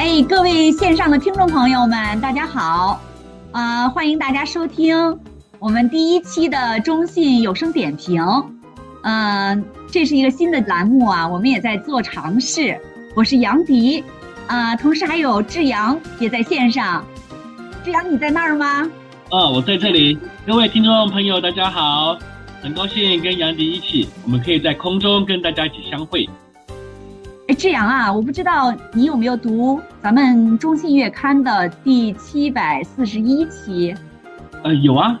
哎，各位线上的听众朋友们，大家好，啊、呃，欢迎大家收听我们第一期的中信有声点评。嗯、呃，这是一个新的栏目啊，我们也在做尝试。我是杨迪，啊、呃，同时还有志阳也在线上。志阳，你在那儿吗？啊，我在这里。各位听众朋友，大家好，很高兴跟杨迪一起，我们可以在空中跟大家一起相会。哎，志阳啊，我不知道你有没有读咱们中信月刊的第七百四十一期？呃，有啊。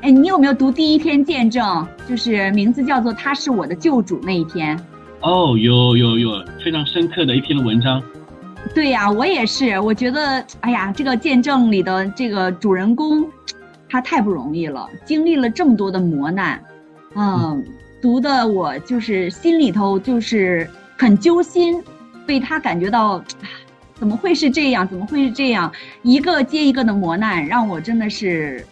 哎，你有没有读第一篇见证？就是名字叫做“他是我的救主”那一篇？哦，有有有，非常深刻的一篇文章。对呀，我也是。我觉得，哎呀，这个见证里的这个主人公，他太不容易了，经历了这么多的磨难，嗯，嗯读的我就是心里头就是。很揪心，被他感觉到，怎么会是这样？怎么会是这样？一个接一个的磨难，让我真的是，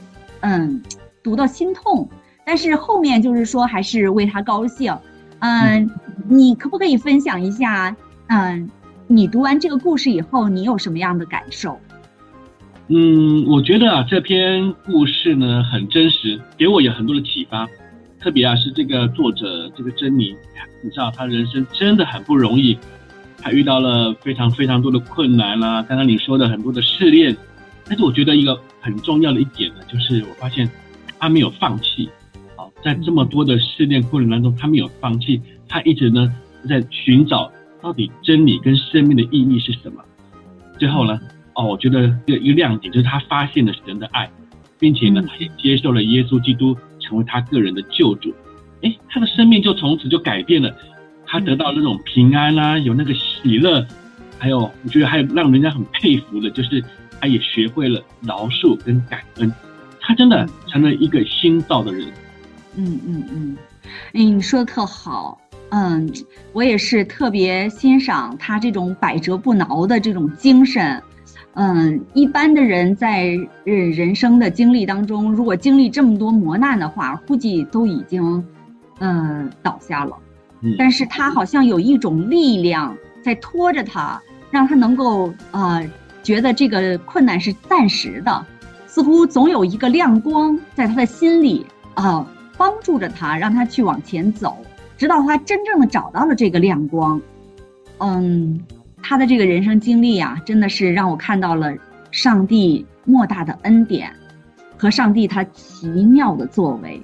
嗯，读到心痛。但是后面就是说，还是为他高兴。嗯，你可不可以分享一下？嗯，你读完这个故事以后，你有什么样的感受？嗯，我觉得啊，这篇故事呢很真实，给我有很多的启发。特别啊，是这个作者这个珍妮，你知道她人生真的很不容易，她遇到了非常非常多的困难啦、啊。刚刚你说的很多的试炼，但是我觉得一个很重要的一点呢，就是我发现她没有放弃。好，在这么多的试炼过程当中，她没有放弃，她一直呢在寻找到底真理跟生命的意义是什么。最后呢，哦，我觉得一个一个亮点就是她发现了神的爱，并且呢，她也接受了耶稣基督。成为他个人的救主，哎，他的生命就从此就改变了，他得到那种平安啦、啊，有那个喜乐，还有我觉得还有让人家很佩服的，就是他也学会了饶恕跟感恩，他真的成了一个新造的人。嗯嗯嗯，哎，你说的特好，嗯，我也是特别欣赏他这种百折不挠的这种精神。嗯，一般的人在人人生的经历当中，如果经历这么多磨难的话，估计都已经，嗯，倒下了。嗯，但是他好像有一种力量在拖着他，让他能够呃，觉得这个困难是暂时的，似乎总有一个亮光在他的心里啊，帮助着他，让他去往前走，直到他真正的找到了这个亮光。嗯。他的这个人生经历啊，真的是让我看到了上帝莫大的恩典，和上帝他奇妙的作为，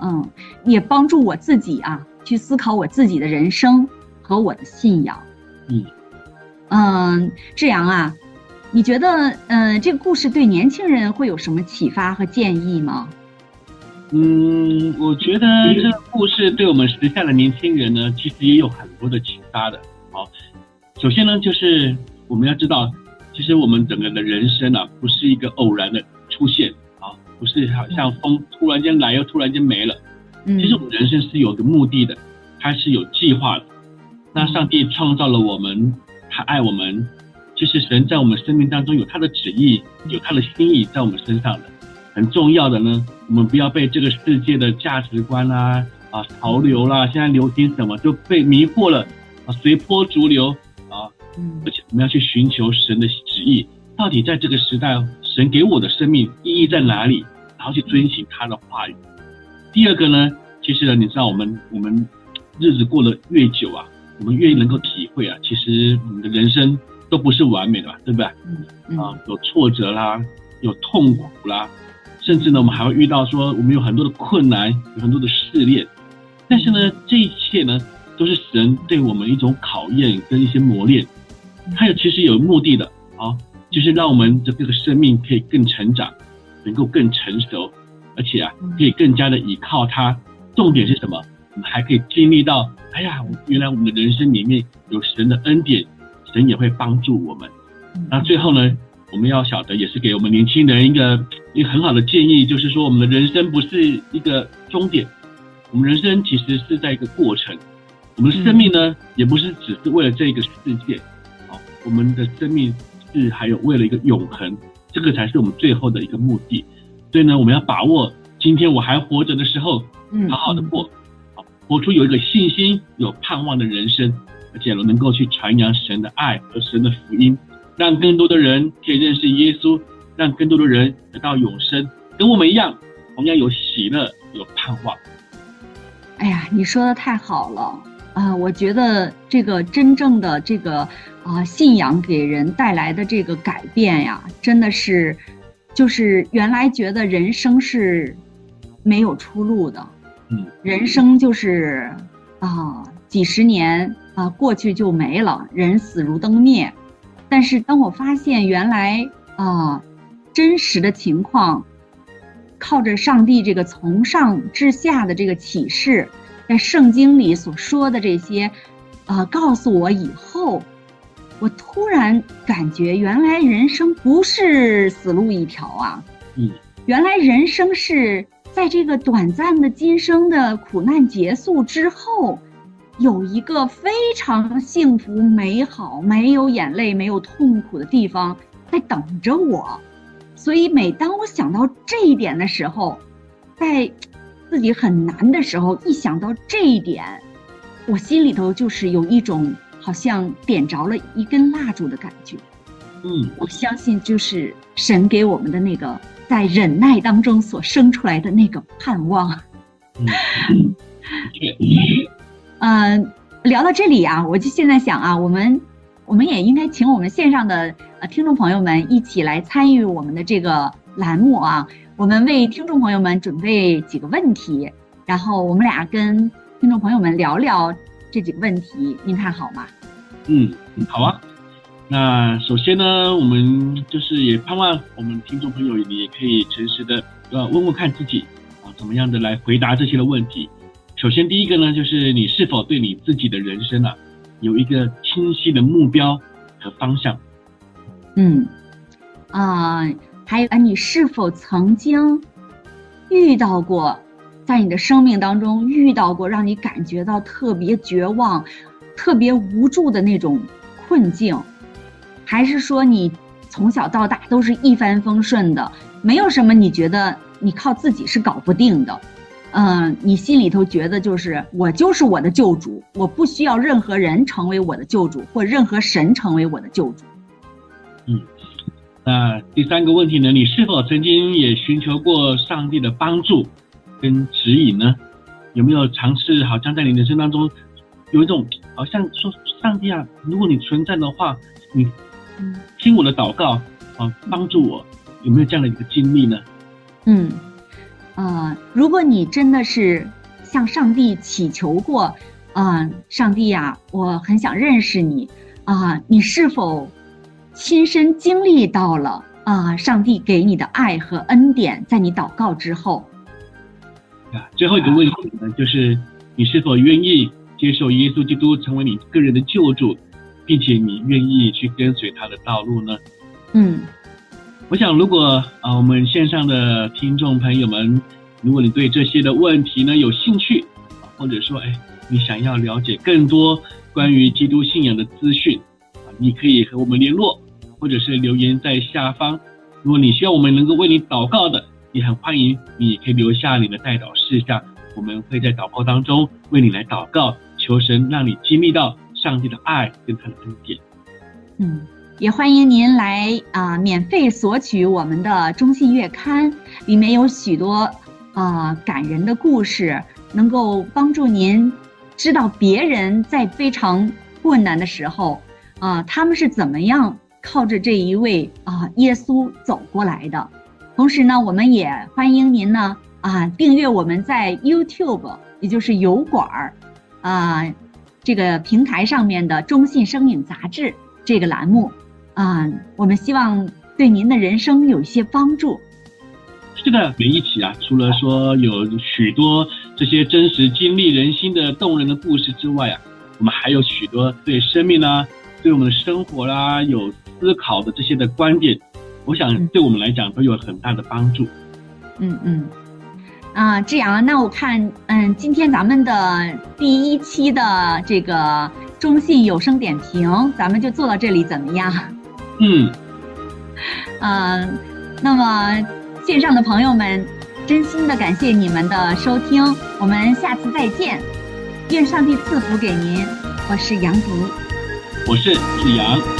嗯，也帮助我自己啊去思考我自己的人生和我的信仰。嗯，嗯，志阳啊，你觉得嗯这个故事对年轻人会有什么启发和建议吗？嗯，我觉得这个故事对我们时下的年轻人呢，其实也有很多的启发的。好。首先呢，就是我们要知道，其实我们整个的人生啊，不是一个偶然的出现啊，不是好像风突然间来又突然间没了。其实我们人生是有个目的的，它是有计划的。那上帝创造了我们，他爱我们，其实神在我们生命当中有他的旨意，有他的心意在我们身上的。很重要的呢，我们不要被这个世界的价值观啦、啊、啊潮流啦，现在流行什么就被迷惑了啊，随波逐流。而且我们要去寻求神的旨意，到底在这个时代，神给我的生命意义在哪里？然后去遵循他的话语。第二个呢，其实呢，你知道，我们我们日子过得越久啊，我们越能够体会啊，其实我们的人生都不是完美的吧，对不对？嗯啊，有挫折啦，有痛苦啦，甚至呢，我们还会遇到说，我们有很多的困难，有很多的试炼。但是呢，这一切呢，都是神对我们一种考验跟一些磨练。它有其实有目的的啊，就是让我们的这个生命可以更成长，能够更成熟，而且啊，可以更加的依靠它。重点是什么？我们还可以经历到，哎呀，原来我们的人生里面有神的恩典，神也会帮助我们。那最后呢，我们要晓得，也是给我们年轻人一个一个很好的建议，就是说，我们的人生不是一个终点，我们人生其实是在一个过程。我们的生命呢，也不是只是为了这个世界。我们的生命是还有为了一个永恒，这个才是我们最后的一个目的。所以呢，我们要把握今天我还活着的时候，好好的过，好活出有一个信心、有盼望的人生，而且能够去传扬神的爱和神的福音，让更多的人可以认识耶稣，让更多的人得到永生，跟我们一样，同样有喜乐，有盼望。哎呀，你说的太好了啊，呃！我觉得这个真正的这个啊，呃，信仰给人带来的这个改变呀，真的是，就是原来觉得人生是没有出路的，嗯，人生就是啊，几十年啊过去就没了，人死如灯灭。但是当我发现原来啊，真实的情况。靠着上帝这个从上至下的这个启示，在圣经里所说的这些，啊、呃，告诉我以后，我突然感觉原来人生不是死路一条啊！嗯，原来人生是在这个短暂的今生的苦难结束之后，有一个非常幸福、美好、没有眼泪、没有痛苦的地方在等着我。所以，每当我想到这一点的时候，在自己很难的时候，一想到这一点，我心里头就是有一种好像点着了一根蜡烛的感觉。嗯，我相信就是神给我们的那个在忍耐当中所生出来的那个盼望。嗯，嗯，聊到这里啊，我就现在想啊，我们。我们也应该请我们线上的呃听众朋友们一起来参与我们的这个栏目啊。我们为听众朋友们准备几个问题，然后我们俩跟听众朋友们聊聊这几个问题，您看好吗？嗯，好啊。那首先呢，我们就是也盼望我们听众朋友你也可以诚实的呃问问看自己啊，怎么样的来回答这些的问题。首先第一个呢，就是你是否对你自己的人生啊。有一个清晰的目标和方向。嗯，啊、呃，还有啊，你是否曾经遇到过，在你的生命当中遇到过让你感觉到特别绝望、特别无助的那种困境？还是说你从小到大都是一帆风顺的，没有什么你觉得你靠自己是搞不定的？嗯，你心里头觉得就是我就是我的救主，我不需要任何人成为我的救主，或任何神成为我的救主。嗯，那第三个问题呢？你是否曾经也寻求过上帝的帮助跟指引呢？有没有尝试好像在你人生当中有一种好像说上帝啊，如果你存在的话，你听我的祷告啊，帮助我，有没有这样的一个经历呢？嗯。呃，如果你真的是向上帝祈求过，啊、上帝呀，我很想认识你，啊、你是否亲身经历到了啊、上帝给你的爱和恩典，在你祷告之后？啊，最后一个问题呢，就是你是否愿意接受耶稣基督成为你个人的救主，并且你愿意去跟随他的道路呢？嗯。我想，如果啊，我们线上的听众朋友们，如果你对这些的问题呢有兴趣，或者说，哎，你想要了解更多关于基督信仰的资讯，啊，你可以和我们联络，或者是留言在下方。如果你需要我们能够为你祷告的，也很欢迎你可以留下你的代祷事项，我们会在祷告当中为你来祷告，求神让你经历到上帝的爱跟他的恩典。嗯。也欢迎您来啊、免费索取我们的中信月刊，里面有许多啊、感人的故事，能够帮助您知道别人在非常困难的时候啊、他们是怎么样靠着这一位啊、耶稣走过来的。同时呢，我们也欢迎您呢啊、订阅我们在 YouTube，也就是油管儿啊、这个平台上面的中信生命杂志这个栏目。啊、我们希望对您的人生有一些帮助。是的，我们一起啊，除了说有许多这些真实经历人心的动人的故事之外啊，我们还有许多对生命啦、对我们的生活啦、有思考的这些的观点，我想对我们来讲都有很大的帮助。嗯嗯，啊，这样，那我看，嗯，今天咱们的第一期的这个中信有声点评，咱们就做到这里，怎么样？嗯，呃，那么线上的朋友们，真心的感谢你们的收听，我们下次再见，愿上帝赐福给您，我是杨迪，我是志阳。